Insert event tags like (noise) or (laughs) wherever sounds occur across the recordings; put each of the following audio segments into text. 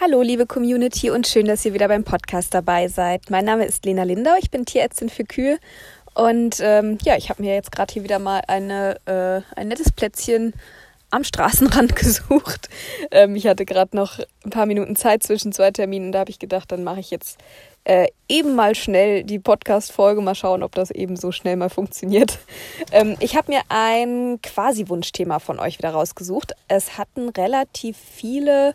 Hallo, liebe Community und schön, dass ihr wieder beim Podcast dabei seid. Mein Name ist Lena Lindau, ich bin Tierärztin für Kühe und ähm, ja, ich habe mir jetzt gerade hier wieder mal eine, äh, ein nettes Plätzchen am Straßenrand (laughs) gesucht. Ähm, ich hatte gerade noch ein paar Minuten Zeit zwischen zwei Terminen, da habe ich gedacht, dann mache ich jetzt äh, eben mal schnell die Podcast-Folge, mal schauen, ob das eben so schnell mal funktioniert. Ähm, ich habe mir ein Quasi-Wunschthema von euch wieder rausgesucht. Es hatten relativ viele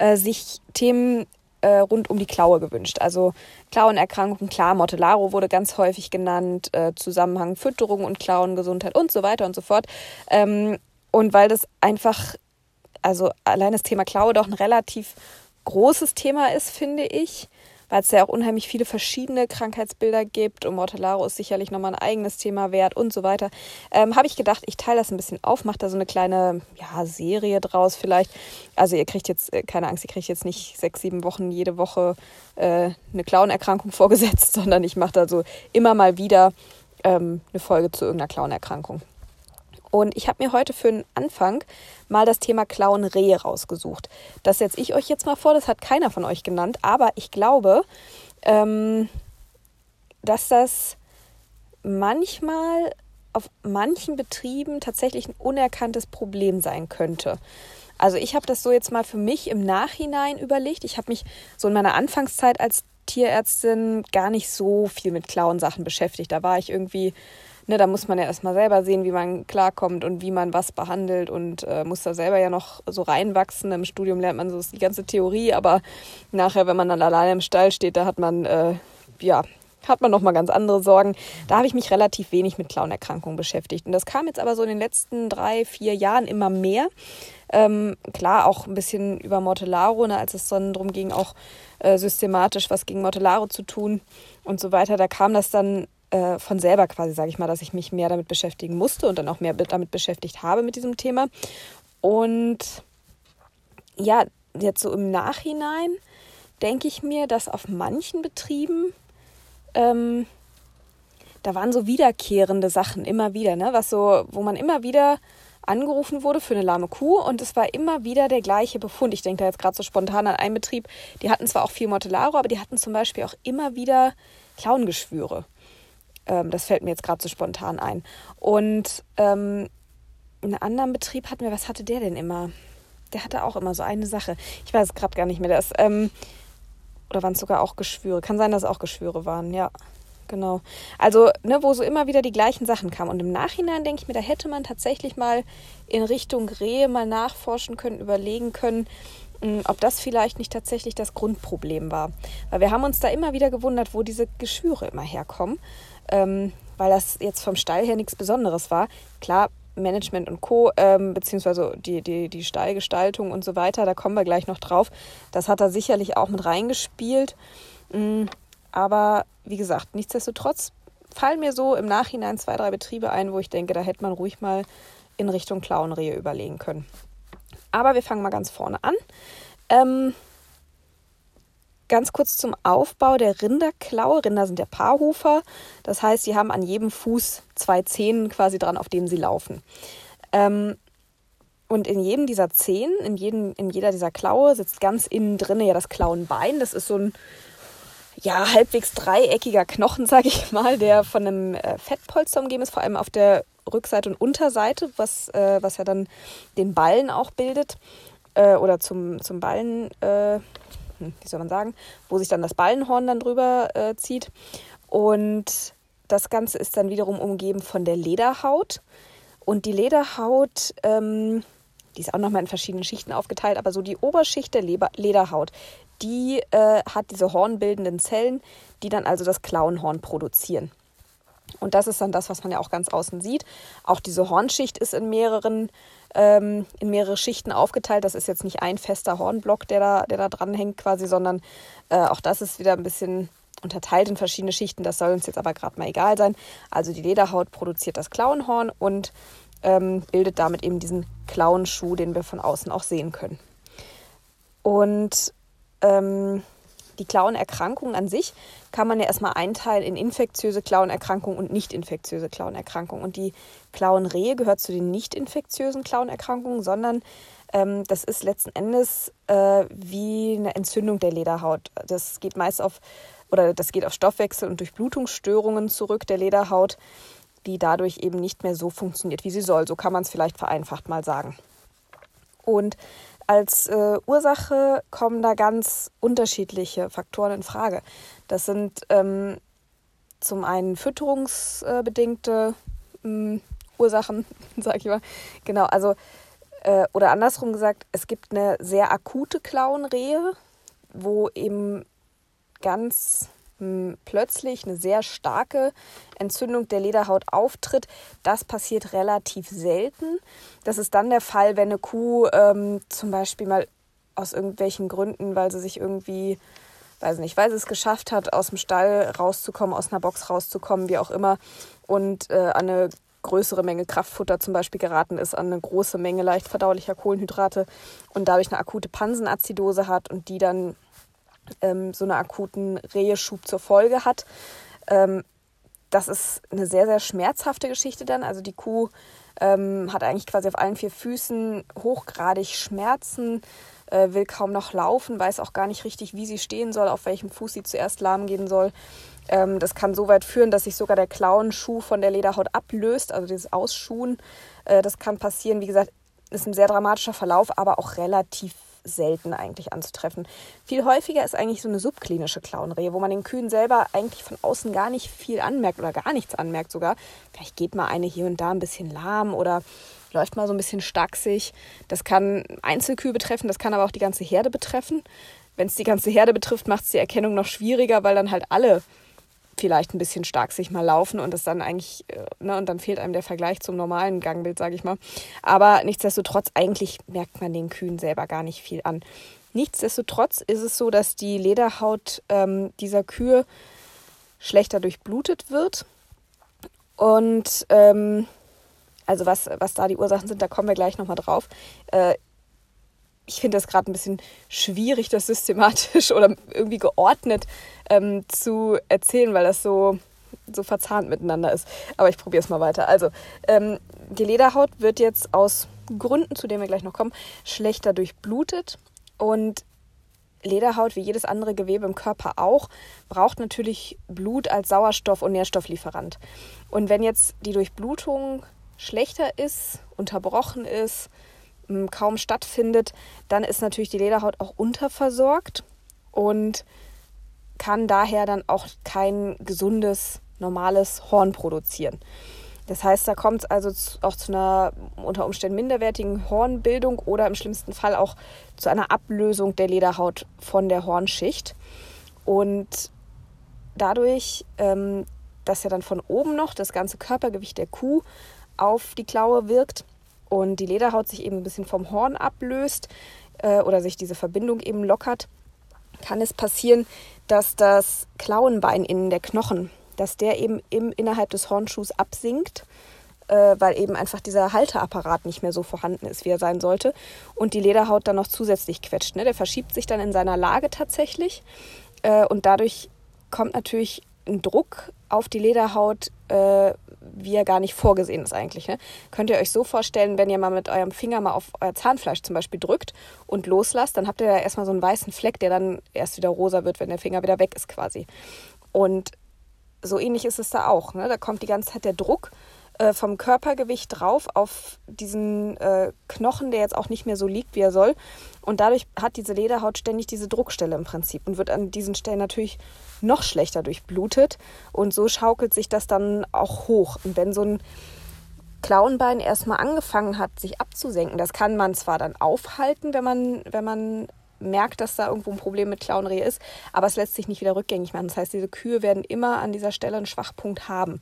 äh, sich Themen äh, rund um die Klaue gewünscht. Also Klauenerkrankungen, klar, Motellaro wurde ganz häufig genannt, äh, Zusammenhang Fütterung und Klauengesundheit und so weiter und so fort. Ähm, und weil das einfach, also allein das Thema Klaue doch ein relativ großes Thema ist, finde ich, weil es ja auch unheimlich viele verschiedene Krankheitsbilder gibt und Mortellaro ist sicherlich nochmal ein eigenes Thema wert und so weiter, ähm, habe ich gedacht, ich teile das ein bisschen auf, mache da so eine kleine ja, Serie draus vielleicht. Also ihr kriegt jetzt, äh, keine Angst, ihr kriegt jetzt nicht sechs, sieben Wochen jede Woche äh, eine Klauenerkrankung (laughs) vorgesetzt, sondern ich mache da so immer mal wieder ähm, eine Folge zu irgendeiner Klauenerkrankung. Und ich habe mir heute für den Anfang mal das Thema Klauen Rehe rausgesucht. Das setze ich euch jetzt mal vor, das hat keiner von euch genannt, aber ich glaube, ähm, dass das manchmal auf manchen Betrieben tatsächlich ein unerkanntes Problem sein könnte. Also ich habe das so jetzt mal für mich im Nachhinein überlegt. Ich habe mich so in meiner Anfangszeit als Tierärztin gar nicht so viel mit Klauensachen beschäftigt. Da war ich irgendwie ne, da muss man ja erstmal selber sehen, wie man klarkommt und wie man was behandelt und äh, muss da selber ja noch so reinwachsen. Im Studium lernt man so die ganze Theorie, aber nachher, wenn man dann alleine im Stall steht, da hat man, äh, ja, hat man nochmal ganz andere Sorgen. Da habe ich mich relativ wenig mit Klauenerkrankungen beschäftigt. Und das kam jetzt aber so in den letzten drei, vier Jahren immer mehr. Ähm, klar, auch ein bisschen über Mortellaro, ne, als es dann darum ging, auch äh, systematisch was gegen Mortellaro zu tun und so weiter. Da kam das dann äh, von selber quasi, sage ich mal, dass ich mich mehr damit beschäftigen musste und dann auch mehr damit beschäftigt habe mit diesem Thema. Und ja, jetzt so im Nachhinein denke ich mir, dass auf manchen Betrieben ähm, da waren so wiederkehrende Sachen immer wieder, ne? Was so, wo man immer wieder angerufen wurde für eine lahme Kuh und es war immer wieder der gleiche Befund. Ich denke da jetzt gerade so spontan an einen Betrieb, die hatten zwar auch viel Mortellaro, aber die hatten zum Beispiel auch immer wieder Klauengeschwüre. Ähm, das fällt mir jetzt gerade so spontan ein. Und ähm, in einem anderen Betrieb hatten wir, was hatte der denn immer? Der hatte auch immer so eine Sache. Ich weiß gerade gar nicht mehr. Das, ähm, oder waren es sogar auch Geschwüre? Kann sein, dass es auch Geschwüre waren, ja. Genau. Also, ne, wo so immer wieder die gleichen Sachen kamen. Und im Nachhinein denke ich mir, da hätte man tatsächlich mal in Richtung Rehe mal nachforschen können, überlegen können, hm, ob das vielleicht nicht tatsächlich das Grundproblem war. Weil wir haben uns da immer wieder gewundert, wo diese Geschwüre immer herkommen ähm, weil das jetzt vom Stall her nichts Besonderes war. Klar, Management und Co., ähm, beziehungsweise die, die, die Stallgestaltung und so weiter, da kommen wir gleich noch drauf. Das hat er sicherlich auch mit reingespielt. Mhm. Aber wie gesagt, nichtsdestotrotz fallen mir so im Nachhinein zwei, drei Betriebe ein, wo ich denke, da hätte man ruhig mal in Richtung Klauenrehe überlegen können. Aber wir fangen mal ganz vorne an. Ähm, Ganz kurz zum Aufbau der Rinderklaue. Rinder sind ja Paarhufer. Das heißt, sie haben an jedem Fuß zwei Zehen quasi dran, auf denen sie laufen. Ähm, und in jedem dieser Zehen, in, jedem, in jeder dieser Klaue sitzt ganz innen drin ja das Klauenbein. Das ist so ein ja, halbwegs dreieckiger Knochen, (laughs) sage ich mal, der von einem äh, Fettpolster umgeben ist, vor allem auf der Rückseite und Unterseite, was, äh, was ja dann den Ballen auch bildet äh, oder zum, zum Ballen äh, wie soll man sagen, wo sich dann das Ballenhorn dann drüber äh, zieht. Und das Ganze ist dann wiederum umgeben von der Lederhaut. Und die Lederhaut, ähm, die ist auch nochmal in verschiedenen Schichten aufgeteilt, aber so die Oberschicht der Leber Lederhaut, die äh, hat diese hornbildenden Zellen, die dann also das Klauenhorn produzieren. Und das ist dann das, was man ja auch ganz außen sieht. Auch diese Hornschicht ist in mehreren ähm, in mehrere Schichten aufgeteilt. Das ist jetzt nicht ein fester Hornblock, der da, der da dran hängt quasi, sondern äh, auch das ist wieder ein bisschen unterteilt in verschiedene Schichten. Das soll uns jetzt aber gerade mal egal sein. Also die Lederhaut produziert das Klauenhorn und ähm, bildet damit eben diesen Klauenschuh, den wir von außen auch sehen können. Und ähm, die Klauenerkrankung an sich kann man ja erstmal einteilen in infektiöse Klauenerkrankung und nicht infektiöse Klauenerkrankung. Und die Klauenrehe gehört zu den nicht infektiösen Klauenerkrankungen, sondern ähm, das ist letzten Endes äh, wie eine Entzündung der Lederhaut. Das geht meist auf oder das geht auf Stoffwechsel und Durchblutungsstörungen zurück der Lederhaut, die dadurch eben nicht mehr so funktioniert, wie sie soll. So kann man es vielleicht vereinfacht mal sagen. Und als äh, Ursache kommen da ganz unterschiedliche Faktoren in Frage. Das sind ähm, zum einen fütterungsbedingte äh, Ursachen, (laughs) sage ich mal. Genau, also äh, oder andersrum gesagt, es gibt eine sehr akute Klauenrehe, wo eben ganz plötzlich eine sehr starke Entzündung der Lederhaut auftritt. Das passiert relativ selten. Das ist dann der Fall, wenn eine Kuh ähm, zum Beispiel mal aus irgendwelchen Gründen, weil sie sich irgendwie, weiß nicht, weil sie es geschafft hat, aus dem Stall rauszukommen, aus einer Box rauszukommen, wie auch immer, und äh, an eine größere Menge Kraftfutter zum Beispiel geraten ist, an eine große Menge leicht verdaulicher Kohlenhydrate und dadurch eine akute Pansenazidose hat und die dann ähm, so einen akuten Reheschub zur Folge hat. Ähm, das ist eine sehr, sehr schmerzhafte Geschichte dann. Also die Kuh ähm, hat eigentlich quasi auf allen vier Füßen hochgradig Schmerzen, äh, will kaum noch laufen, weiß auch gar nicht richtig, wie sie stehen soll, auf welchem Fuß sie zuerst lahm gehen soll. Ähm, das kann so weit führen, dass sich sogar der Klauenschuh von der Lederhaut ablöst, also dieses Ausschuhen. Äh, das kann passieren. Wie gesagt, ist ein sehr dramatischer Verlauf, aber auch relativ selten eigentlich anzutreffen. Viel häufiger ist eigentlich so eine subklinische Klauenrehe, wo man den Kühen selber eigentlich von außen gar nicht viel anmerkt oder gar nichts anmerkt sogar. Vielleicht geht mal eine hier und da ein bisschen lahm oder läuft mal so ein bisschen stacksig. Das kann Einzelkühe betreffen, das kann aber auch die ganze Herde betreffen. Wenn es die ganze Herde betrifft, macht es die Erkennung noch schwieriger, weil dann halt alle vielleicht ein bisschen stark sich mal laufen und es dann eigentlich, äh, ne, und dann fehlt einem der Vergleich zum normalen Gangbild, sage ich mal. Aber nichtsdestotrotz, eigentlich merkt man den Kühen selber gar nicht viel an. Nichtsdestotrotz ist es so, dass die Lederhaut ähm, dieser Kühe schlechter durchblutet wird. Und ähm, also was, was da die Ursachen sind, da kommen wir gleich nochmal drauf. Äh, ich finde das gerade ein bisschen schwierig, das systematisch (laughs) oder irgendwie geordnet ähm, zu erzählen, weil das so, so verzahnt miteinander ist. Aber ich probiere es mal weiter. Also, ähm, die Lederhaut wird jetzt aus Gründen, zu denen wir gleich noch kommen, schlechter durchblutet. Und Lederhaut, wie jedes andere Gewebe im Körper auch, braucht natürlich Blut als Sauerstoff- und Nährstofflieferant. Und wenn jetzt die Durchblutung schlechter ist, unterbrochen ist, kaum stattfindet, dann ist natürlich die Lederhaut auch unterversorgt und kann daher dann auch kein gesundes, normales Horn produzieren. Das heißt, da kommt es also auch zu einer unter Umständen minderwertigen Hornbildung oder im schlimmsten Fall auch zu einer Ablösung der Lederhaut von der Hornschicht. Und dadurch, ähm, dass ja dann von oben noch das ganze Körpergewicht der Kuh auf die Klaue wirkt, und die Lederhaut sich eben ein bisschen vom Horn ablöst äh, oder sich diese Verbindung eben lockert, kann es passieren, dass das Klauenbein innen der Knochen, dass der eben im, innerhalb des Hornschuhs absinkt, äh, weil eben einfach dieser Halteapparat nicht mehr so vorhanden ist, wie er sein sollte. Und die Lederhaut dann noch zusätzlich quetscht. Ne? Der verschiebt sich dann in seiner Lage tatsächlich. Äh, und dadurch kommt natürlich ein Druck auf die Lederhaut, äh, wie er gar nicht vorgesehen ist eigentlich. Ne? Könnt ihr euch so vorstellen, wenn ihr mal mit eurem Finger mal auf euer Zahnfleisch zum Beispiel drückt und loslasst, dann habt ihr da erstmal so einen weißen Fleck, der dann erst wieder rosa wird, wenn der Finger wieder weg ist quasi. Und so ähnlich ist es da auch. Ne? Da kommt die ganze Zeit der Druck äh, vom Körpergewicht drauf auf diesen äh, Knochen, der jetzt auch nicht mehr so liegt, wie er soll. Und dadurch hat diese Lederhaut ständig diese Druckstelle im Prinzip und wird an diesen Stellen natürlich noch schlechter durchblutet. Und so schaukelt sich das dann auch hoch. Und wenn so ein Klauenbein erstmal angefangen hat, sich abzusenken, das kann man zwar dann aufhalten, wenn man, wenn man merkt, dass da irgendwo ein Problem mit Klauenrehe ist, aber es lässt sich nicht wieder rückgängig machen. Das heißt, diese Kühe werden immer an dieser Stelle einen Schwachpunkt haben.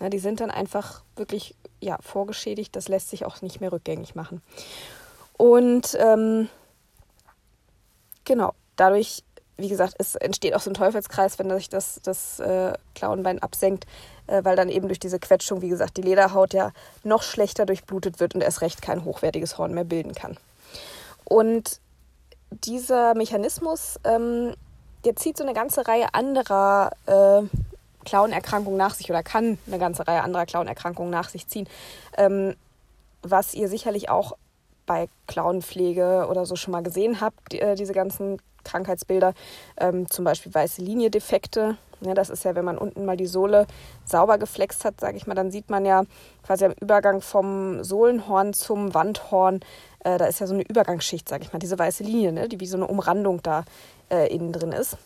Ja, die sind dann einfach wirklich ja, vorgeschädigt, das lässt sich auch nicht mehr rückgängig machen. Und ähm, genau, dadurch wie gesagt, es entsteht auch so ein Teufelskreis, wenn sich das, das äh, Klauenbein absenkt, äh, weil dann eben durch diese Quetschung, wie gesagt, die Lederhaut ja noch schlechter durchblutet wird und erst recht kein hochwertiges Horn mehr bilden kann. Und dieser Mechanismus, ähm, der zieht so eine ganze Reihe anderer äh, Klauenerkrankungen nach sich oder kann eine ganze Reihe anderer Klauenerkrankungen nach sich ziehen. Ähm, was ihr sicherlich auch bei Klauenpflege oder so schon mal gesehen habt, die, äh, diese ganzen Krankheitsbilder, ähm, zum Beispiel weiße Linie-Defekte. Ja, das ist ja, wenn man unten mal die Sohle sauber geflext hat, sage ich mal, dann sieht man ja quasi am Übergang vom Sohlenhorn zum Wandhorn, äh, da ist ja so eine Übergangsschicht, sage ich mal, diese weiße Linie, ne, die wie so eine Umrandung da äh, innen drin ist.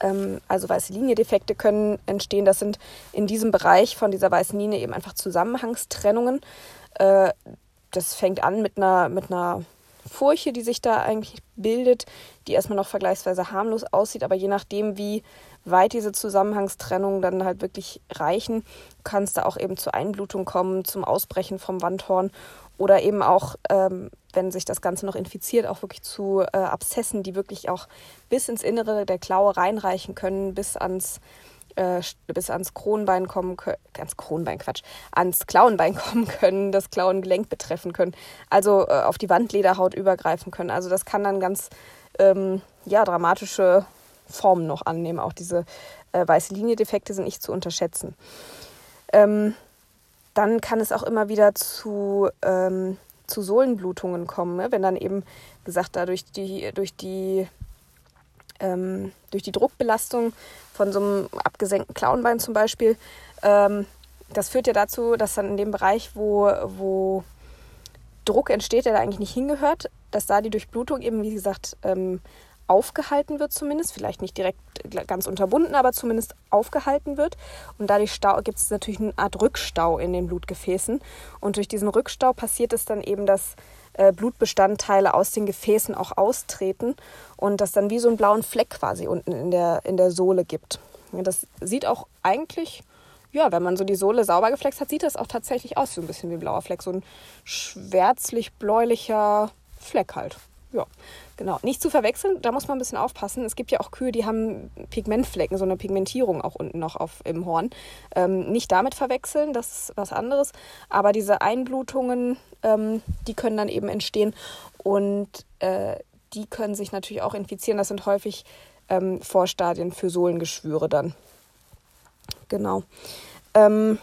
Ähm, also weiße Linie-Defekte können entstehen. Das sind in diesem Bereich von dieser weißen Linie eben einfach Zusammenhangstrennungen. Das fängt an mit einer, mit einer Furche, die sich da eigentlich bildet, die erstmal noch vergleichsweise harmlos aussieht, aber je nachdem, wie weit diese Zusammenhangstrennungen dann halt wirklich reichen, kann es da auch eben zur Einblutung kommen, zum Ausbrechen vom Wandhorn oder eben auch, ähm, wenn sich das Ganze noch infiziert, auch wirklich zu äh, Abszessen, die wirklich auch bis ins Innere der Klaue reinreichen können, bis ans äh, bis ans Kronbein kommen können, ans Kronbein, Quatsch, ans Klauenbein (laughs) kommen können, das Klauengelenk betreffen können, also äh, auf die Wandlederhaut übergreifen können. Also das kann dann ganz ähm, ja, dramatische Formen noch annehmen. Auch diese äh, weiße Linie-Defekte sind nicht zu unterschätzen. Ähm, dann kann es auch immer wieder zu, ähm, zu Sohlenblutungen kommen, ne? wenn dann eben gesagt dadurch die, durch die ähm, durch die Druckbelastung von so einem abgesenkten Klauenbein zum Beispiel, ähm, das führt ja dazu, dass dann in dem Bereich, wo, wo Druck entsteht, der da eigentlich nicht hingehört, dass da die Durchblutung eben, wie gesagt, ähm, aufgehalten wird zumindest, vielleicht nicht direkt ganz unterbunden, aber zumindest aufgehalten wird. Und dadurch gibt es natürlich eine Art Rückstau in den Blutgefäßen. Und durch diesen Rückstau passiert es dann eben, dass äh, Blutbestandteile aus den Gefäßen auch austreten und das dann wie so einen blauen Fleck quasi unten in der, in der Sohle gibt. Das sieht auch eigentlich, ja, wenn man so die Sohle sauber geflext hat, sieht das auch tatsächlich aus, so ein bisschen wie ein blauer Fleck, so ein schwärzlich-bläulicher Fleck halt. Ja, genau. Nicht zu verwechseln, da muss man ein bisschen aufpassen. Es gibt ja auch Kühe, die haben Pigmentflecken, so eine Pigmentierung auch unten noch auf, im Horn. Ähm, nicht damit verwechseln, das ist was anderes. Aber diese Einblutungen, ähm, die können dann eben entstehen und äh, die können sich natürlich auch infizieren. Das sind häufig ähm, Vorstadien für Sohlengeschwüre dann. Genau. Ähm,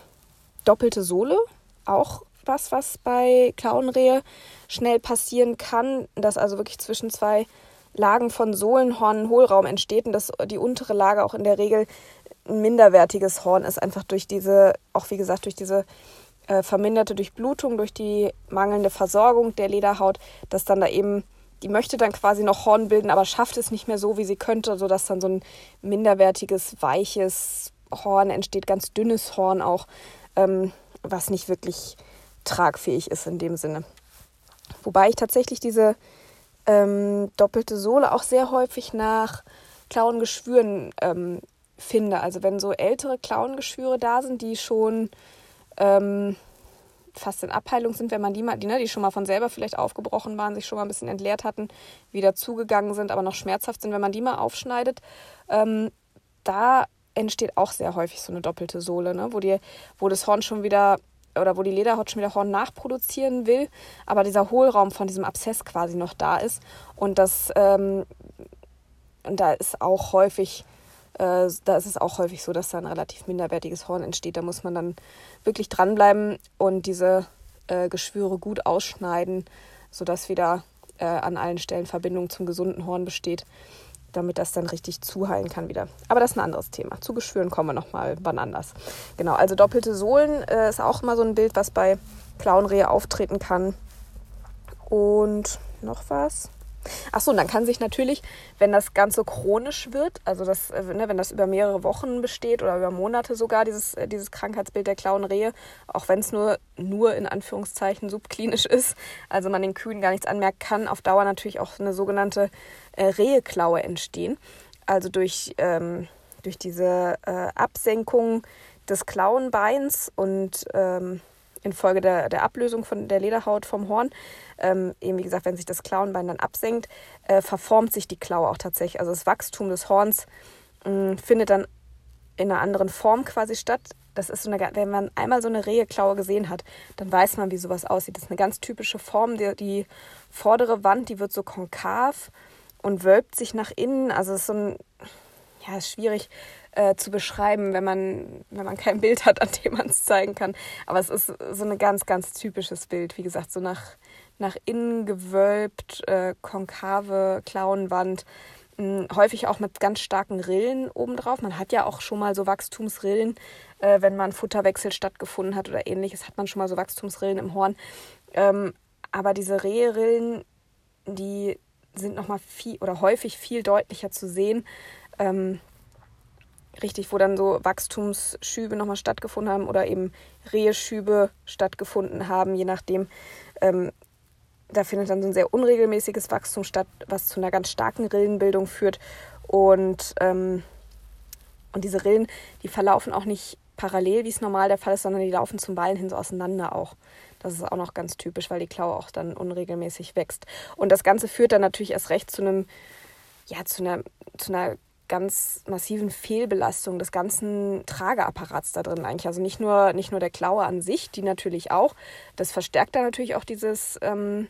doppelte Sohle, auch was, was bei Klauenrehe schnell passieren kann, dass also wirklich zwischen zwei Lagen von Sohlenhorn Hohlraum entsteht und dass die untere Lage auch in der Regel ein minderwertiges Horn ist, einfach durch diese, auch wie gesagt, durch diese äh, verminderte Durchblutung, durch die mangelnde Versorgung der Lederhaut, dass dann da eben, die möchte dann quasi noch Horn bilden, aber schafft es nicht mehr so, wie sie könnte, sodass dann so ein minderwertiges, weiches Horn entsteht, ganz dünnes Horn auch, ähm, was nicht wirklich tragfähig ist in dem Sinne. Wobei ich tatsächlich diese ähm, doppelte Sohle auch sehr häufig nach Klauengeschwüren ähm, finde. Also wenn so ältere Klauengeschwüre da sind, die schon ähm, fast in Abheilung sind, wenn man die mal, die, ne, die schon mal von selber vielleicht aufgebrochen waren, sich schon mal ein bisschen entleert hatten, wieder zugegangen sind, aber noch schmerzhaft sind, wenn man die mal aufschneidet, ähm, da entsteht auch sehr häufig so eine doppelte Sohle, ne, wo, die, wo das Horn schon wieder oder wo die Lederhaut schon wieder Horn nachproduzieren will, aber dieser Hohlraum von diesem Abszess quasi noch da ist. Und das ähm, und da ist auch häufig, äh, da ist es auch häufig so, dass da ein relativ minderwertiges Horn entsteht. Da muss man dann wirklich dranbleiben und diese äh, Geschwüre gut ausschneiden, sodass wieder äh, an allen Stellen Verbindung zum gesunden Horn besteht damit das dann richtig zuheilen kann wieder. Aber das ist ein anderes Thema. Zu Geschwüren kommen wir nochmal wann anders. Genau, also doppelte Sohlen äh, ist auch immer so ein Bild, was bei Klauenrehe auftreten kann. Und noch was? Achso, und dann kann sich natürlich, wenn das Ganze chronisch wird, also das, äh, ne, wenn das über mehrere Wochen besteht oder über Monate sogar, dieses, äh, dieses Krankheitsbild der Klauenrehe, auch wenn es nur, nur in Anführungszeichen subklinisch (laughs) ist, also man den Kühen gar nichts anmerkt, kann auf Dauer natürlich auch eine sogenannte äh, Reheklaue entstehen. Also durch, ähm, durch diese äh, Absenkung des Klauenbeins und ähm, infolge der, der Ablösung von der Lederhaut vom Horn, ähm, eben wie gesagt, wenn sich das Klauenbein dann absenkt, äh, verformt sich die Klaue auch tatsächlich. Also das Wachstum des Horns mh, findet dann in einer anderen Form quasi statt. Das ist so eine, wenn man einmal so eine Reheklaue gesehen hat, dann weiß man, wie sowas aussieht. Das ist eine ganz typische Form. Die, die vordere Wand, die wird so konkav und wölbt sich nach innen. Also es ist so ein, ja, ist schwierig äh, zu beschreiben, wenn man, wenn man kein (laughs) Bild hat, an dem man es zeigen kann. Aber es ist so ein ganz, ganz typisches Bild. Wie gesagt, so nach, nach innen gewölbt, äh, konkave Klauenwand. Hm, häufig auch mit ganz starken Rillen obendrauf. Man hat ja auch schon mal so Wachstumsrillen, äh, wenn man Futterwechsel stattgefunden hat oder ähnliches, hat man schon mal so Wachstumsrillen im Horn. Ähm, aber diese Rehrillen, die sind nochmal viel oder häufig viel deutlicher zu sehen. Ähm, richtig, wo dann so Wachstumsschübe nochmal stattgefunden haben oder eben Reheschübe stattgefunden haben, je nachdem. Ähm, da findet dann so ein sehr unregelmäßiges Wachstum statt, was zu einer ganz starken Rillenbildung führt. Und, ähm, und diese Rillen, die verlaufen auch nicht parallel, wie es normal der Fall ist, sondern die laufen zum Ballen hin so auseinander auch. Das ist auch noch ganz typisch, weil die Klaue auch dann unregelmäßig wächst. Und das Ganze führt dann natürlich erst recht zu einem, ja, zu einer, zu einer ganz massiven Fehlbelastung des ganzen Trageapparats da drin eigentlich. Also nicht nur, nicht nur der Klaue an sich, die natürlich auch. Das verstärkt dann natürlich auch dieses, ähm,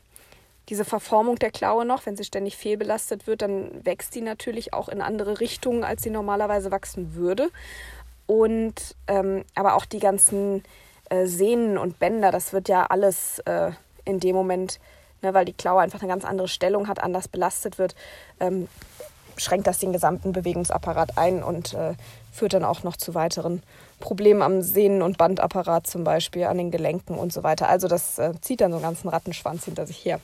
diese Verformung der Klaue noch. Wenn sie ständig fehlbelastet wird, dann wächst die natürlich auch in andere Richtungen, als sie normalerweise wachsen würde. Und ähm, aber auch die ganzen äh, Sehnen und Bänder, das wird ja alles äh, in dem Moment, ne, weil die Klaue einfach eine ganz andere Stellung hat, anders belastet wird, ähm, schränkt das den gesamten Bewegungsapparat ein und äh, führt dann auch noch zu weiteren Problemen am Sehnen- und Bandapparat zum Beispiel, an den Gelenken und so weiter. Also das äh, zieht dann so einen ganzen Rattenschwanz hinter sich her.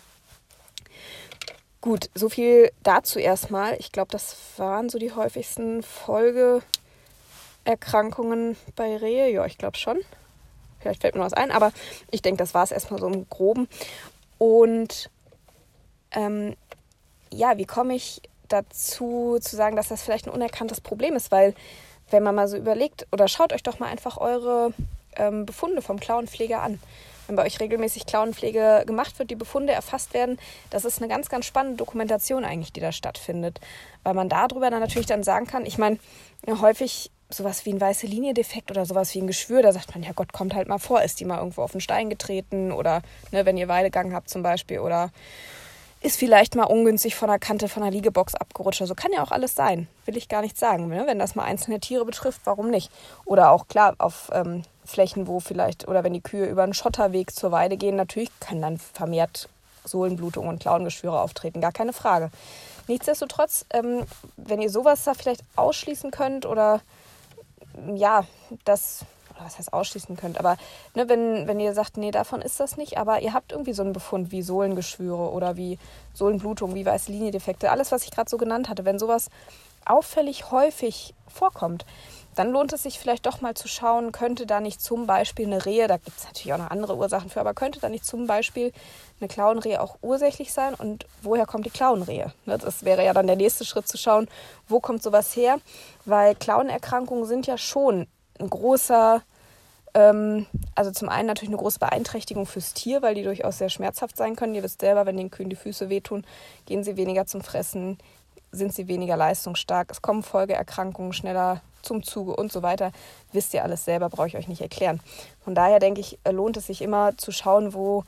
Gut, so viel dazu erstmal. Ich glaube, das waren so die häufigsten Folgeerkrankungen bei Rehe. Ja, ich glaube schon. Vielleicht fällt mir noch was ein, aber ich denke, das war es erstmal so im Groben. Und ähm, ja, wie komme ich dazu zu sagen, dass das vielleicht ein unerkanntes Problem ist? Weil, wenn man mal so überlegt, oder schaut euch doch mal einfach eure ähm, Befunde vom Klauenpfleger an. Wenn bei euch regelmäßig Klauenpflege gemacht wird, die Befunde erfasst werden, das ist eine ganz, ganz spannende Dokumentation eigentlich, die da stattfindet. Weil man darüber dann natürlich dann sagen kann, ich meine, häufig sowas wie ein weiße Linie-Defekt oder sowas wie ein Geschwür, da sagt man, ja Gott, kommt halt mal vor, ist die mal irgendwo auf den Stein getreten oder ne, wenn ihr Weidegang habt zum Beispiel oder ist vielleicht mal ungünstig von der Kante von der Liegebox abgerutscht. Also kann ja auch alles sein, will ich gar nicht sagen. Ne? Wenn das mal einzelne Tiere betrifft, warum nicht? Oder auch klar auf ähm, Flächen, wo vielleicht, oder wenn die Kühe über einen Schotterweg zur Weide gehen, natürlich können dann vermehrt Sohlenblutung und Klauengeschwüre auftreten, gar keine Frage. Nichtsdestotrotz, ähm, wenn ihr sowas da vielleicht ausschließen könnt oder ja, das, was heißt ausschließen könnt, aber ne, wenn, wenn ihr sagt, nee, davon ist das nicht, aber ihr habt irgendwie so einen Befund wie Sohlengeschwüre oder wie Sohlenblutung, wie weiße Liniendefekte, alles, was ich gerade so genannt hatte, wenn sowas auffällig häufig vorkommt, dann lohnt es sich vielleicht doch mal zu schauen, könnte da nicht zum Beispiel eine Rehe, da gibt es natürlich auch noch andere Ursachen für, aber könnte da nicht zum Beispiel eine Klauenrehe auch ursächlich sein und woher kommt die Klauenrehe? Ne, das wäre ja dann der nächste Schritt zu schauen, wo kommt sowas her, weil Klauenerkrankungen sind ja schon ein großer, ähm, also zum einen natürlich eine große Beeinträchtigung fürs Tier, weil die durchaus sehr schmerzhaft sein können. Ihr wisst selber, wenn den Kühen die Füße wehtun, gehen sie weniger zum Fressen, sind sie weniger leistungsstark, es kommen Folgeerkrankungen schneller zum Zuge und so weiter. Wisst ihr alles selber, brauche ich euch nicht erklären. Von daher denke ich, lohnt es sich immer zu schauen, wo,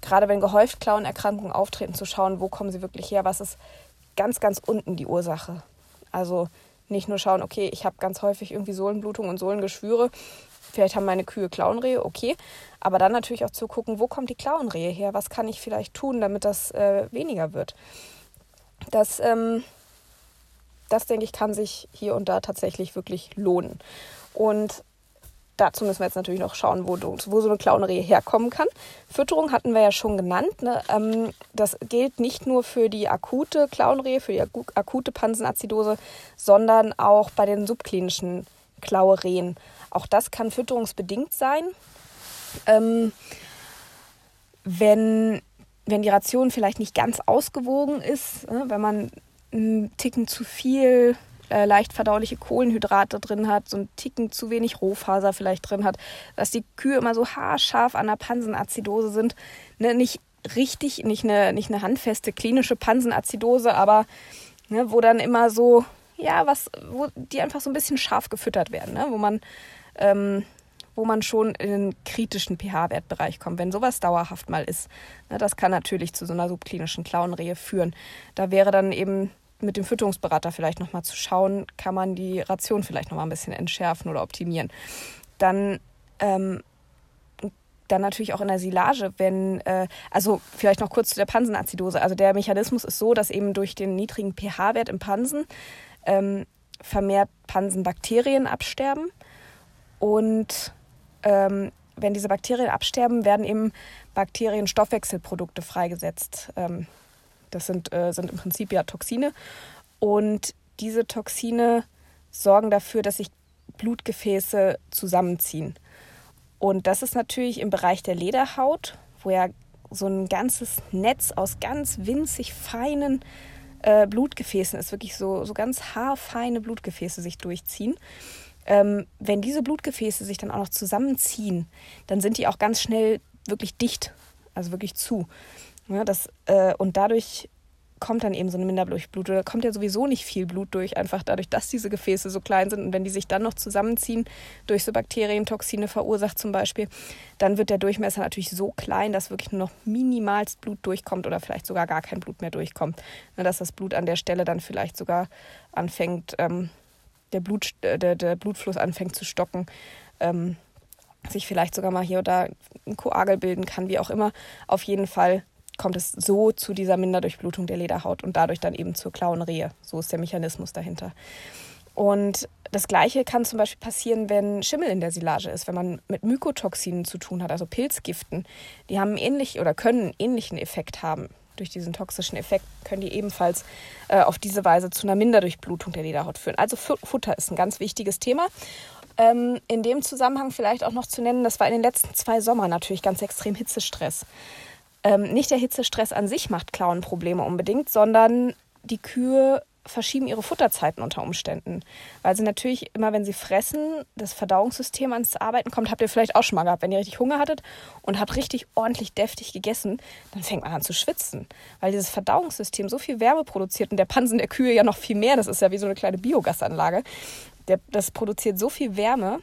gerade wenn gehäuft Klauenerkrankungen auftreten, zu schauen, wo kommen sie wirklich her, was ist ganz, ganz unten die Ursache. Also nicht nur schauen, okay, ich habe ganz häufig irgendwie Sohlenblutung und Sohlengeschwüre, vielleicht haben meine Kühe Klauenrehe, okay, aber dann natürlich auch zu gucken, wo kommt die Klauenrehe her, was kann ich vielleicht tun, damit das äh, weniger wird. Das ähm, das denke ich, kann sich hier und da tatsächlich wirklich lohnen. Und dazu müssen wir jetzt natürlich noch schauen, wo, wo so eine Klaunerie herkommen kann. Fütterung hatten wir ja schon genannt. Ne? Ähm, das gilt nicht nur für die akute Klauenrehe, für die akute Pansenazidose, sondern auch bei den subklinischen Klauerehen. Auch das kann fütterungsbedingt sein. Ähm, wenn, wenn die Ration vielleicht nicht ganz ausgewogen ist, ne? wenn man einen Ticken zu viel äh, leicht verdauliche Kohlenhydrate drin hat, so einen Ticken zu wenig Rohfaser vielleicht drin hat, dass die Kühe immer so haarscharf an der Pansenazidose sind. Ne, nicht richtig, nicht eine, nicht eine handfeste klinische Pansenazidose, aber ne, wo dann immer so, ja, was, wo die einfach so ein bisschen scharf gefüttert werden, ne, wo man, ähm, wo man schon in den kritischen pH-Wertbereich kommt. Wenn sowas dauerhaft mal ist, ne, das kann natürlich zu so einer subklinischen Klauenrehe führen. Da wäre dann eben mit dem Fütterungsberater vielleicht nochmal zu schauen, kann man die Ration vielleicht nochmal ein bisschen entschärfen oder optimieren. Dann ähm, dann natürlich auch in der Silage, wenn, äh, also vielleicht noch kurz zu der Pansenazidose. Also der Mechanismus ist so, dass eben durch den niedrigen pH-Wert im Pansen ähm, vermehrt Pansenbakterien absterben. Und ähm, wenn diese Bakterien absterben, werden eben Bakterienstoffwechselprodukte freigesetzt. Ähm, das sind, äh, sind im Prinzip ja Toxine. Und diese Toxine sorgen dafür, dass sich Blutgefäße zusammenziehen. Und das ist natürlich im Bereich der Lederhaut, wo ja so ein ganzes Netz aus ganz winzig feinen äh, Blutgefäßen ist, wirklich so, so ganz haarfeine Blutgefäße sich durchziehen. Ähm, wenn diese Blutgefäße sich dann auch noch zusammenziehen, dann sind die auch ganz schnell wirklich dicht, also wirklich zu. Ja, das, äh, und dadurch kommt dann eben so eine Minderdurchblutung. Da kommt ja sowieso nicht viel Blut durch, einfach dadurch, dass diese Gefäße so klein sind. Und wenn die sich dann noch zusammenziehen, durch so Bakterientoxine verursacht zum Beispiel, dann wird der Durchmesser natürlich so klein, dass wirklich nur noch minimalst Blut durchkommt oder vielleicht sogar gar kein Blut mehr durchkommt. Dass das Blut an der Stelle dann vielleicht sogar anfängt, ähm, der, Blut, äh, der, der Blutfluss anfängt zu stocken. Ähm, sich vielleicht sogar mal hier oder ein Koagel bilden kann, wie auch immer. Auf jeden Fall kommt es so zu dieser Minderdurchblutung der Lederhaut und dadurch dann eben zur Klauenrehe. So ist der Mechanismus dahinter. Und das Gleiche kann zum Beispiel passieren, wenn Schimmel in der Silage ist, wenn man mit Mykotoxinen zu tun hat, also Pilzgiften. Die haben ähnlich oder können einen ähnlichen Effekt haben. Durch diesen toxischen Effekt können die ebenfalls äh, auf diese Weise zu einer Minderdurchblutung der Lederhaut führen. Also Futter ist ein ganz wichtiges Thema. Ähm, in dem Zusammenhang vielleicht auch noch zu nennen, das war in den letzten zwei Sommern natürlich ganz extrem Hitzestress ähm, nicht der Hitzestress an sich macht Klauenprobleme unbedingt, sondern die Kühe verschieben ihre Futterzeiten unter Umständen. Weil sie natürlich immer, wenn sie fressen, das Verdauungssystem ans Arbeiten kommt, habt ihr vielleicht auch schon mal gehabt, wenn ihr richtig Hunger hattet und habt richtig ordentlich deftig gegessen, dann fängt man an zu schwitzen. Weil dieses Verdauungssystem so viel Wärme produziert und der Pansen der Kühe ja noch viel mehr, das ist ja wie so eine kleine Biogasanlage, der, das produziert so viel Wärme,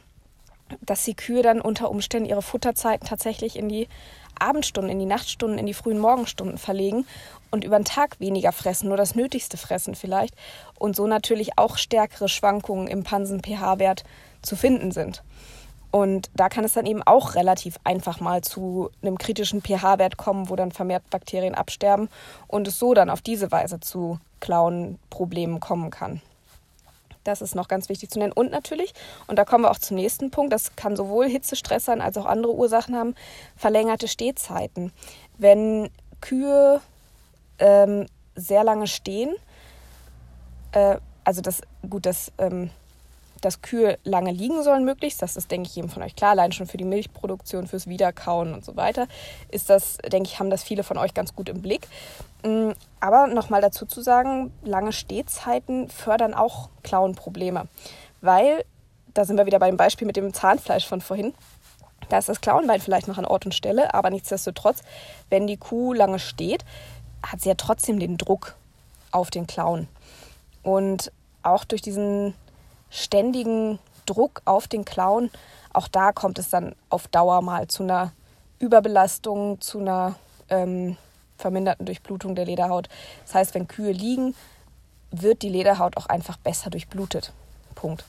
dass die Kühe dann unter Umständen ihre Futterzeiten tatsächlich in die Abendstunden, in die Nachtstunden, in die frühen Morgenstunden verlegen und über den Tag weniger fressen, nur das Nötigste fressen vielleicht und so natürlich auch stärkere Schwankungen im Pansen-pH-Wert zu finden sind. Und da kann es dann eben auch relativ einfach mal zu einem kritischen pH-Wert kommen, wo dann vermehrt Bakterien absterben und es so dann auf diese Weise zu Klauenproblemen kommen kann. Das ist noch ganz wichtig zu nennen. Und natürlich, und da kommen wir auch zum nächsten Punkt, das kann sowohl Hitzestress sein als auch andere Ursachen haben, verlängerte Stehzeiten. Wenn Kühe ähm, sehr lange stehen, äh, also das, gut, das ähm, dass Kühe lange liegen sollen möglichst. Das ist, denke ich, jedem von euch klar. Allein schon für die Milchproduktion, fürs Wiederkauen und so weiter ist das, denke ich, haben das viele von euch ganz gut im Blick. Mm, aber nochmal dazu zu sagen, lange Stehzeiten fördern auch Klauenprobleme. Weil, da sind wir wieder beim Beispiel mit dem Zahnfleisch von vorhin, da ist das Klauenbein vielleicht noch an Ort und Stelle, aber nichtsdestotrotz, wenn die Kuh lange steht, hat sie ja trotzdem den Druck auf den Klauen. Und auch durch diesen ständigen Druck auf den Clown, auch da kommt es dann auf Dauer mal zu einer Überbelastung, zu einer ähm, verminderten Durchblutung der Lederhaut. Das heißt, wenn Kühe liegen, wird die Lederhaut auch einfach besser durchblutet. Punkt.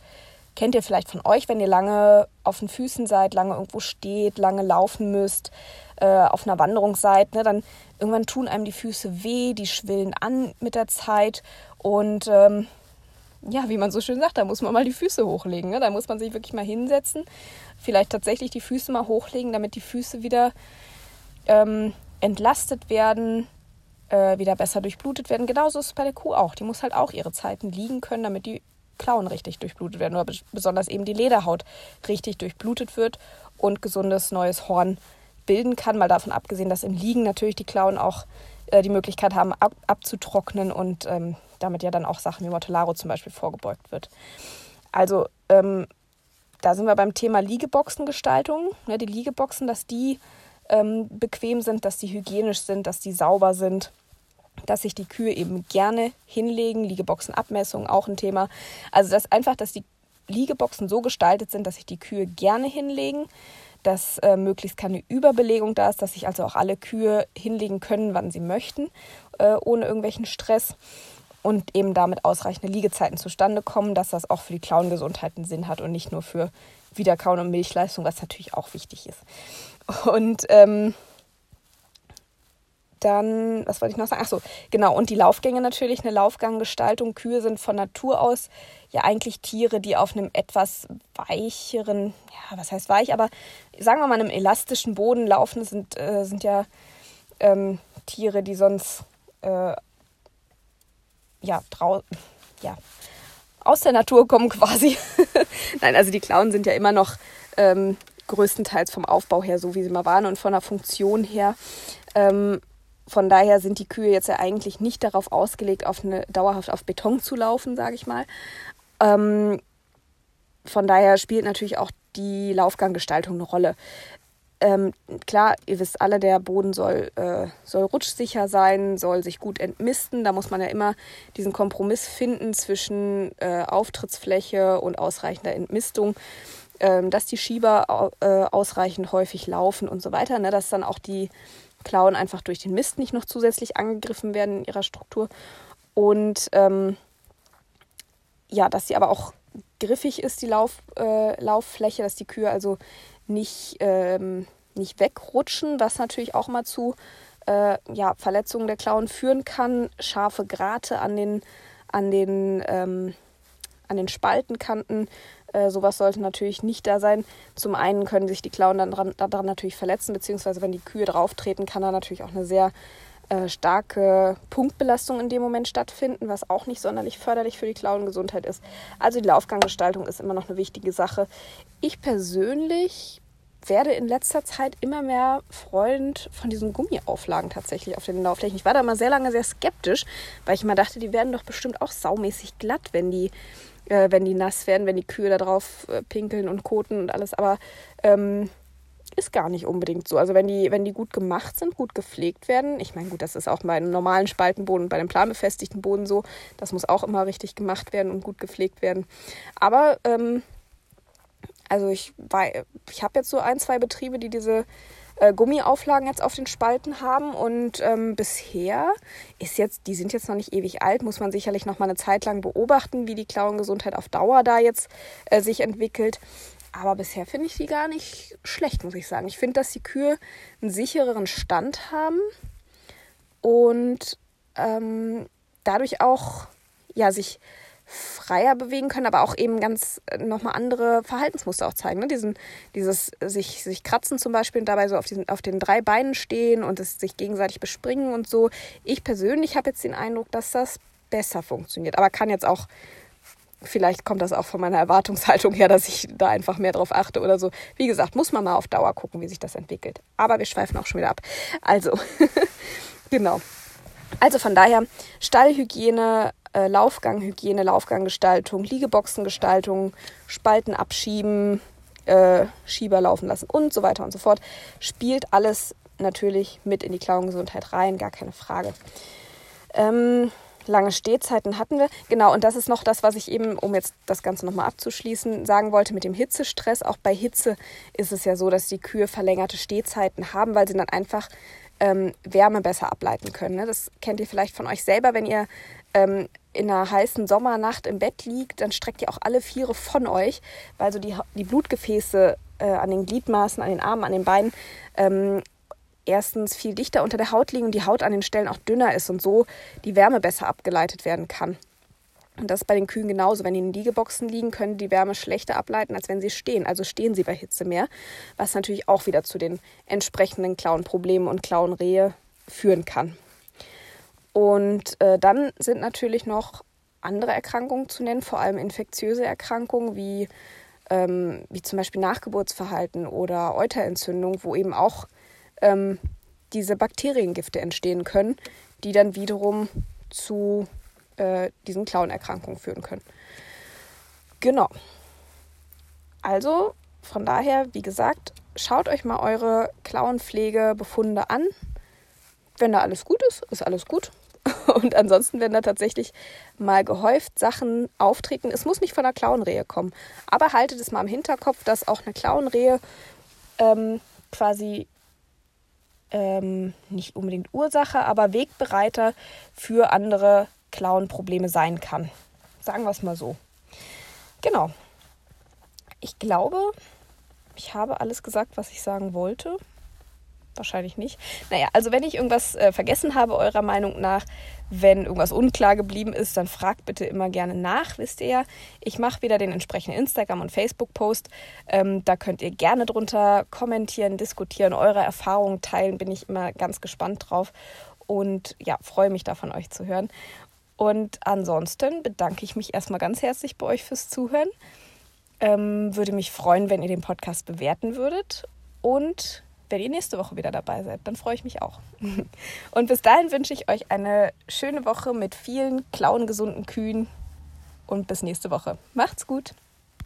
Kennt ihr vielleicht von euch, wenn ihr lange auf den Füßen seid, lange irgendwo steht, lange laufen müsst, äh, auf einer Wanderung seid, ne, dann irgendwann tun einem die Füße weh, die schwillen an mit der Zeit und ähm, ja, wie man so schön sagt, da muss man mal die Füße hochlegen. Ne? Da muss man sich wirklich mal hinsetzen, vielleicht tatsächlich die Füße mal hochlegen, damit die Füße wieder ähm, entlastet werden, äh, wieder besser durchblutet werden. Genauso ist es bei der Kuh auch. Die muss halt auch ihre Zeiten liegen können, damit die Klauen richtig durchblutet werden oder besonders eben die Lederhaut richtig durchblutet wird und gesundes neues Horn bilden kann. Mal davon abgesehen, dass im Liegen natürlich die Klauen auch äh, die Möglichkeit haben, ab, abzutrocknen und ähm, damit ja dann auch Sachen wie Mortellaro zum Beispiel vorgebeugt wird. Also ähm, da sind wir beim Thema Liegeboxengestaltung. Ne, die Liegeboxen, dass die ähm, bequem sind, dass die hygienisch sind, dass die sauber sind, dass sich die Kühe eben gerne hinlegen. Liegeboxenabmessung auch ein Thema. Also das einfach, dass die Liegeboxen so gestaltet sind, dass sich die Kühe gerne hinlegen, dass äh, möglichst keine Überbelegung da ist, dass sich also auch alle Kühe hinlegen können, wann sie möchten, äh, ohne irgendwelchen Stress und eben damit ausreichende Liegezeiten zustande kommen, dass das auch für die Klauengesundheit einen Sinn hat und nicht nur für Wiederkauen und Milchleistung, was natürlich auch wichtig ist. Und ähm, dann, was wollte ich noch sagen? Achso, genau. Und die Laufgänge natürlich, eine Laufganggestaltung. Kühe sind von Natur aus ja eigentlich Tiere, die auf einem etwas weicheren, ja, was heißt weich, aber sagen wir mal einem elastischen Boden laufen, sind, äh, sind ja ähm, Tiere, die sonst äh, ja, drau ja, aus der Natur kommen quasi. (laughs) Nein, also die Klauen sind ja immer noch ähm, größtenteils vom Aufbau her so, wie sie mal waren und von der Funktion her. Ähm, von daher sind die Kühe jetzt ja eigentlich nicht darauf ausgelegt, auf eine, dauerhaft auf Beton zu laufen, sage ich mal. Ähm, von daher spielt natürlich auch die Laufganggestaltung eine Rolle. Ähm, klar, ihr wisst alle, der Boden soll, äh, soll rutschsicher sein, soll sich gut entmisten. Da muss man ja immer diesen Kompromiss finden zwischen äh, Auftrittsfläche und ausreichender Entmistung, ähm, dass die Schieber äh, ausreichend häufig laufen und so weiter, ne? dass dann auch die Klauen einfach durch den Mist nicht noch zusätzlich angegriffen werden in ihrer Struktur. Und ähm, ja, dass sie aber auch griffig ist, die Lauf, äh, Lauffläche, dass die Kühe also nicht, ähm, nicht wegrutschen, was natürlich auch mal zu äh, ja, Verletzungen der Klauen führen kann. Scharfe Grate an den, an den, ähm, an den Spaltenkanten. Äh, sowas sollte natürlich nicht da sein. Zum einen können sich die Klauen dann daran, natürlich verletzen, beziehungsweise wenn die Kühe drauf treten, kann da natürlich auch eine sehr äh, starke Punktbelastung in dem Moment stattfinden, was auch nicht sonderlich förderlich für die Klauengesundheit ist. Also die Laufganggestaltung ist immer noch eine wichtige Sache. Ich persönlich werde in letzter Zeit immer mehr Freund von diesen Gummiauflagen tatsächlich auf den Laufflächen. Ich war da mal sehr lange sehr skeptisch, weil ich immer dachte, die werden doch bestimmt auch saumäßig glatt, wenn die, äh, wenn die nass werden, wenn die Kühe da drauf äh, pinkeln und koten und alles. Aber ähm, ist gar nicht unbedingt so. Also wenn die, wenn die gut gemacht sind, gut gepflegt werden, ich meine, gut, das ist auch bei einem normalen Spaltenboden bei einem planbefestigten Boden so. Das muss auch immer richtig gemacht werden und gut gepflegt werden. Aber ähm, also ich ich habe jetzt so ein, zwei Betriebe, die diese äh, Gummiauflagen jetzt auf den Spalten haben und ähm, bisher ist jetzt, die sind jetzt noch nicht ewig alt, muss man sicherlich noch mal eine Zeit lang beobachten, wie die Klauengesundheit auf Dauer da jetzt äh, sich entwickelt. Aber bisher finde ich die gar nicht schlecht, muss ich sagen. Ich finde, dass die Kühe einen sichereren Stand haben und ähm, dadurch auch ja, sich freier bewegen können, aber auch eben ganz äh, nochmal andere Verhaltensmuster auch zeigen. Ne? Diesen, dieses sich, sich kratzen zum Beispiel und dabei so auf, diesen, auf den drei Beinen stehen und es sich gegenseitig bespringen und so. Ich persönlich habe jetzt den Eindruck, dass das besser funktioniert, aber kann jetzt auch vielleicht kommt das auch von meiner Erwartungshaltung her, dass ich da einfach mehr drauf achte oder so. Wie gesagt, muss man mal auf Dauer gucken, wie sich das entwickelt. Aber wir schweifen auch schon wieder ab. Also, (laughs) genau. Also von daher Stallhygiene äh, Laufganghygiene, Laufganggestaltung, Liegeboxengestaltung, Spalten abschieben, äh, Schieber laufen lassen und so weiter und so fort, spielt alles natürlich mit in die Klauengesundheit rein, gar keine Frage. Ähm, lange Stehzeiten hatten wir. Genau, und das ist noch das, was ich eben, um jetzt das Ganze nochmal abzuschließen, sagen wollte mit dem Hitzestress. Auch bei Hitze ist es ja so, dass die Kühe verlängerte Stehzeiten haben, weil sie dann einfach ähm, Wärme besser ableiten können. Ne? Das kennt ihr vielleicht von euch selber, wenn ihr ähm, in einer heißen Sommernacht im Bett liegt, dann streckt ihr auch alle Viere von euch, weil so die, die Blutgefäße äh, an den Gliedmaßen, an den Armen, an den Beinen ähm, erstens viel dichter unter der Haut liegen und die Haut an den Stellen auch dünner ist und so die Wärme besser abgeleitet werden kann. Und das ist bei den Kühen genauso. Wenn die in Liegeboxen liegen, können die Wärme schlechter ableiten, als wenn sie stehen. Also stehen sie bei Hitze mehr, was natürlich auch wieder zu den entsprechenden Klauenproblemen und Klauenrehe führen kann. Und äh, dann sind natürlich noch andere Erkrankungen zu nennen, vor allem infektiöse Erkrankungen wie, ähm, wie zum Beispiel Nachgeburtsverhalten oder Euterentzündung, wo eben auch ähm, diese Bakteriengifte entstehen können, die dann wiederum zu äh, diesen Klauenerkrankungen führen können. Genau. Also von daher, wie gesagt, schaut euch mal eure Klauenpflegebefunde an. Wenn da alles gut ist, ist alles gut. (laughs) Und ansonsten werden da tatsächlich mal gehäuft Sachen auftreten. Es muss nicht von einer Klauenrehe kommen. Aber haltet es mal im Hinterkopf, dass auch eine Klauenrehe ähm, quasi ähm, nicht unbedingt Ursache, aber Wegbereiter für andere Klauenprobleme sein kann. Sagen wir es mal so. Genau. Ich glaube, ich habe alles gesagt, was ich sagen wollte. Wahrscheinlich nicht. Naja, also wenn ich irgendwas äh, vergessen habe, eurer Meinung nach, wenn irgendwas unklar geblieben ist, dann fragt bitte immer gerne nach, wisst ihr ja. Ich mache wieder den entsprechenden Instagram- und Facebook-Post. Ähm, da könnt ihr gerne drunter kommentieren, diskutieren, eure Erfahrungen teilen. Bin ich immer ganz gespannt drauf. Und ja, freue mich da von euch zu hören. Und ansonsten bedanke ich mich erstmal ganz herzlich bei euch fürs Zuhören. Ähm, würde mich freuen, wenn ihr den Podcast bewerten würdet. Und wenn ihr nächste Woche wieder dabei seid, dann freue ich mich auch. (laughs) Und bis dahin wünsche ich euch eine schöne Woche mit vielen klauengesunden Kühen und bis nächste Woche. Macht's gut!